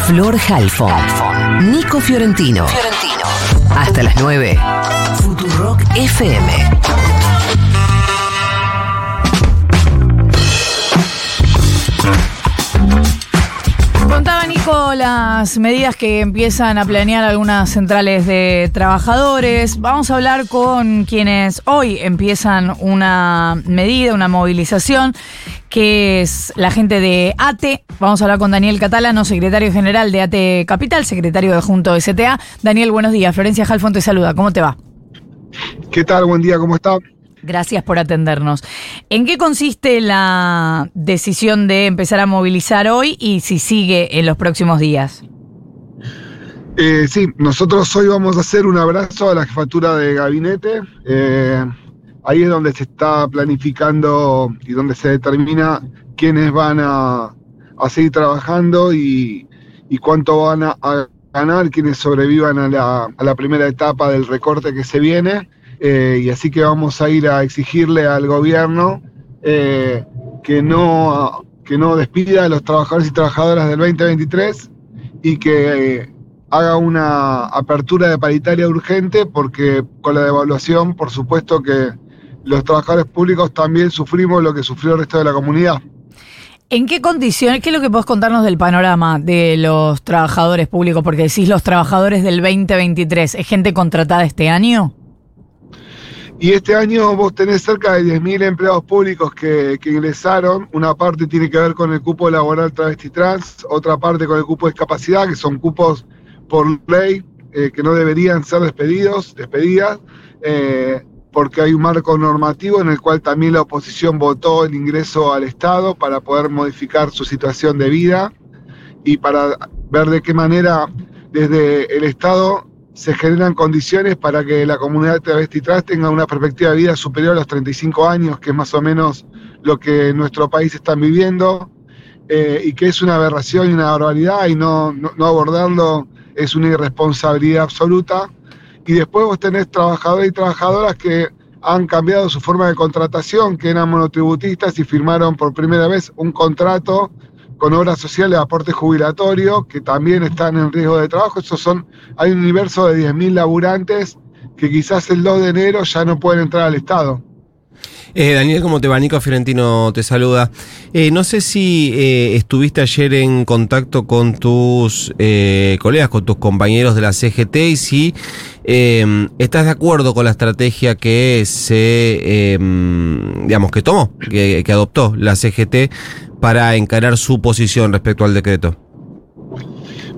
Flor Halfon. Nico Fiorentino. Hasta las 9. Futurock FM. Contaba Nico las medidas que empiezan a planear algunas centrales de trabajadores. Vamos a hablar con quienes hoy empiezan una medida, una movilización, que es la gente de ATE. Vamos a hablar con Daniel Catalano, secretario general de ATE Capital, secretario de Junto STA. Daniel, buenos días. Florencia Jalfón te saluda. ¿Cómo te va? ¿Qué tal? Buen día, ¿cómo está? Gracias por atendernos. ¿En qué consiste la decisión de empezar a movilizar hoy y si sigue en los próximos días? Eh, sí, nosotros hoy vamos a hacer un abrazo a la jefatura de gabinete. Eh, ahí es donde se está planificando y donde se determina quiénes van a, a seguir trabajando y, y, cuánto van a, ganar quienes sobrevivan a la, a la primera etapa del recorte que se viene. Eh, y así que vamos a ir a exigirle al gobierno eh, que, no, que no despida a los trabajadores y trabajadoras del 2023 y que haga una apertura de paritaria urgente porque con la devaluación, por supuesto que los trabajadores públicos también sufrimos lo que sufrió el resto de la comunidad. ¿En qué condiciones, qué es lo que podés contarnos del panorama de los trabajadores públicos? Porque decís los trabajadores del 2023, ¿es gente contratada este año? Y este año vos tenés cerca de 10.000 empleados públicos que, que, ingresaron. Una parte tiene que ver con el cupo laboral travesti trans, otra parte con el cupo de discapacidad, que son cupos por ley eh, que no deberían ser despedidos, despedidas, eh, porque hay un marco normativo en el cual también la oposición votó el ingreso al Estado para poder modificar su situación de vida y para ver de qué manera desde el Estado se generan condiciones para que la comunidad travesti trans tenga una perspectiva de vida superior a los 35 años, que es más o menos lo que en nuestro país están viviendo, eh, y que es una aberración y una barbaridad, y no, abordarlo es una irresponsabilidad absoluta. Y después vos tenés trabajadores y trabajadoras que han cambiado su forma de contratación, que eran monotributistas y firmaron por primera vez un contrato con obras sociales de aporte jubilatorio, que también están en riesgo de trabajo. Esos son, hay un universo de 10.000 laburantes que quizás el 2 de enero ya no pueden entrar al Estado. Eh, Daniel, ¿cómo te va? Nico Fiorentino te saluda. Eh, no sé si eh, estuviste ayer en contacto con tus eh, colegas, con tus compañeros de la CGT y si estás de acuerdo con la estrategia que se, digamos, que tomó, que, que adoptó la CGT para encarar su posición respecto al decreto.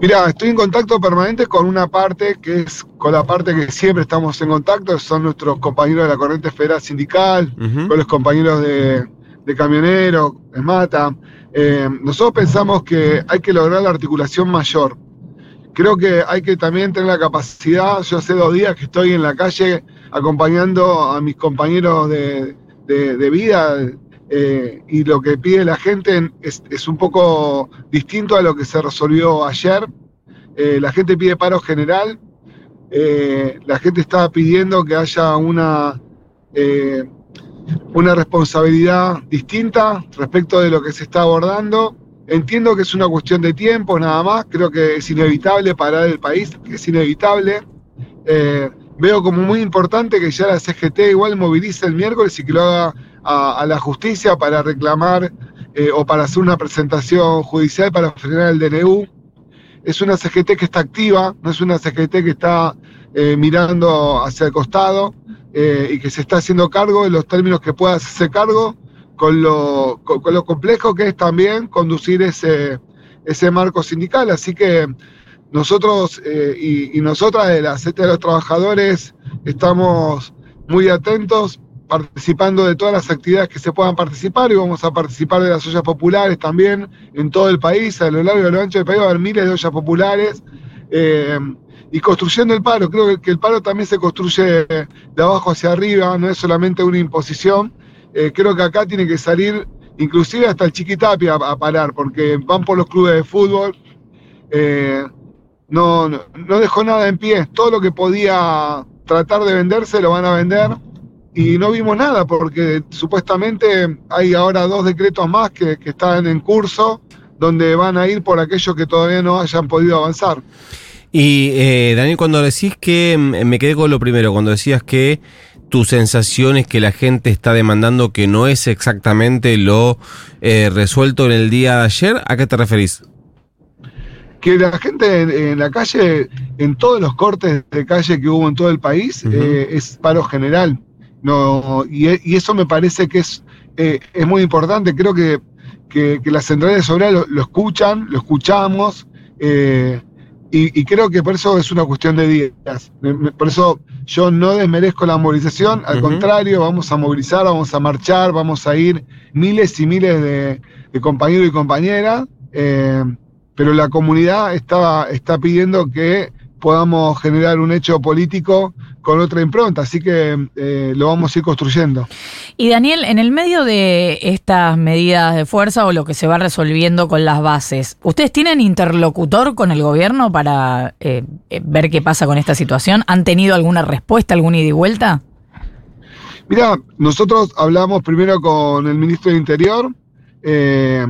Mira, estoy en contacto permanente con una parte que es con la parte que siempre estamos en contacto, son nuestros compañeros de la corriente federal sindical, uh -huh. con los compañeros de, de camioneros, de Mata. Eh, nosotros pensamos que hay que lograr la articulación mayor. Creo que hay que también tener la capacidad, yo hace dos días que estoy en la calle acompañando a mis compañeros de, de, de vida, eh, y lo que pide la gente es, un poco distinto a lo que se resolvió ayer. Eh, la gente pide paro general, eh, la gente está pidiendo que haya una, una responsabilidad distinta respecto de lo que se está abordando. Entiendo que es una cuestión de tiempo nada más, creo que es inevitable parar el país, es inevitable. Veo como muy importante que ya la CGT igual movilice el miércoles y que lo haga a, a la justicia para reclamar eh, o para hacer una presentación judicial para frenar el DNU. Es una CGT que está activa, no es una CGT que está eh, mirando hacia el costado eh, y que se está haciendo cargo en los términos que pueda hacerse cargo, con lo, con, con lo complejo que es también conducir ese, ese marco sindical. Así que nosotros eh, y, nosotras de la CT de los trabajadores estamos muy atentos, participando de todas las actividades que se puedan participar y vamos a participar de las ollas populares también en todo el país, a lo largo y a lo ancho del país va a haber miles de ollas populares. Eh, y construyendo el paro, creo que, el paro también se construye de abajo hacia arriba, no es solamente una imposición. Eh, creo que acá tiene que salir inclusive hasta el Chiquitapia a, parar, porque van por los clubes de fútbol. No, no, dejó nada en pie. Todo lo que podía tratar de venderse lo van a vender. Y no vimos nada porque supuestamente hay ahora dos decretos más que, que están en curso donde van a ir por aquellos que todavía no hayan podido avanzar. Y eh, Daniel, cuando decís que, mm, me quedé con lo primero, cuando decías que tu sensación es que la gente está demandando que no es exactamente lo eh, resuelto en el día de ayer, ¿a qué te referís? Que la gente en, en la calle, en todos los cortes de calle que hubo en todo el país, eh, es paro general. No, y, e- y eso me parece que es, eh, es muy importante. Creo que, que, que las centrales obreras lo, lo escuchan, lo escuchamos, eh, y, y creo que por eso es una cuestión de días. Por eso yo no desmerezco la movilización, al contrario, vamos a movilizar, vamos a marchar, vamos a ir miles y miles de, de compañeros y compañeras, eh, pero la comunidad está, está pidiendo que podamos generar un hecho político con otra impronta, así que eh, lo vamos a ir construyendo. Y Daniel, en el medio de estas medidas de fuerza o lo que se va resolviendo con las bases, ¿ustedes tienen interlocutor con el gobierno para eh, eh, ver qué pasa con esta situación? ¿Han tenido alguna respuesta, alguna ida y vuelta? Mira, nosotros hablamos primero con el ministro de Interior, eh,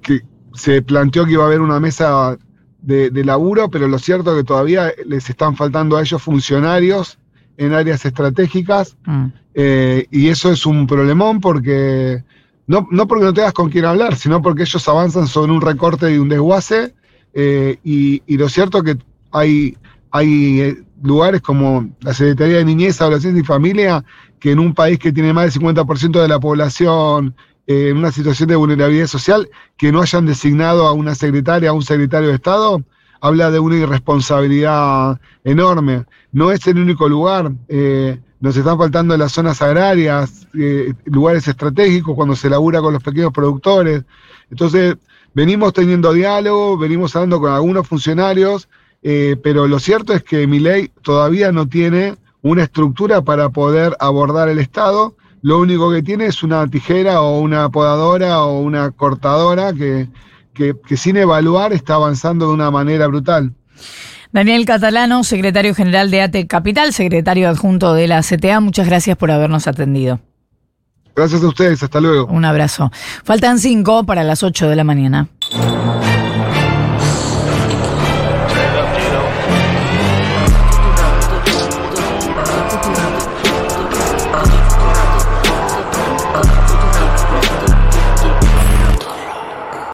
que se planteó que iba a haber una mesa de, de laburo, pero lo cierto es que todavía les están faltando a ellos funcionarios en áreas estratégicas, Mm. eh, y eso es un problemón porque no, no porque no tengas con quién hablar, sino porque ellos avanzan sobre un recorte y un desguace, eh, y, y lo cierto es que hay, hay eh, lugares como la Secretaría de Niñez, Adolescencia y Familia, que en un país que tiene más del 50% de la población eh, en una situación de vulnerabilidad social, que no hayan designado a una secretaria, a un secretario de Estado, habla de una irresponsabilidad enorme. No es el único lugar. eh, nos están faltando las zonas agrarias, eh, lugares estratégicos cuando se labura con los pequeños productores. Entonces, venimos teniendo diálogo, venimos hablando con algunos funcionarios, pero lo cierto es que mi ley todavía no tiene una estructura para poder abordar el Estado. Lo único que tiene es una tijera o una podadora o una cortadora que, que, que sin evaluar está avanzando de una manera brutal. Daniel Catalano, secretario general de ATE Capital, secretario adjunto de la CTA, muchas gracias por habernos atendido. Gracias a ustedes, hasta luego. Un abrazo. Faltan cinco para las ocho de la mañana.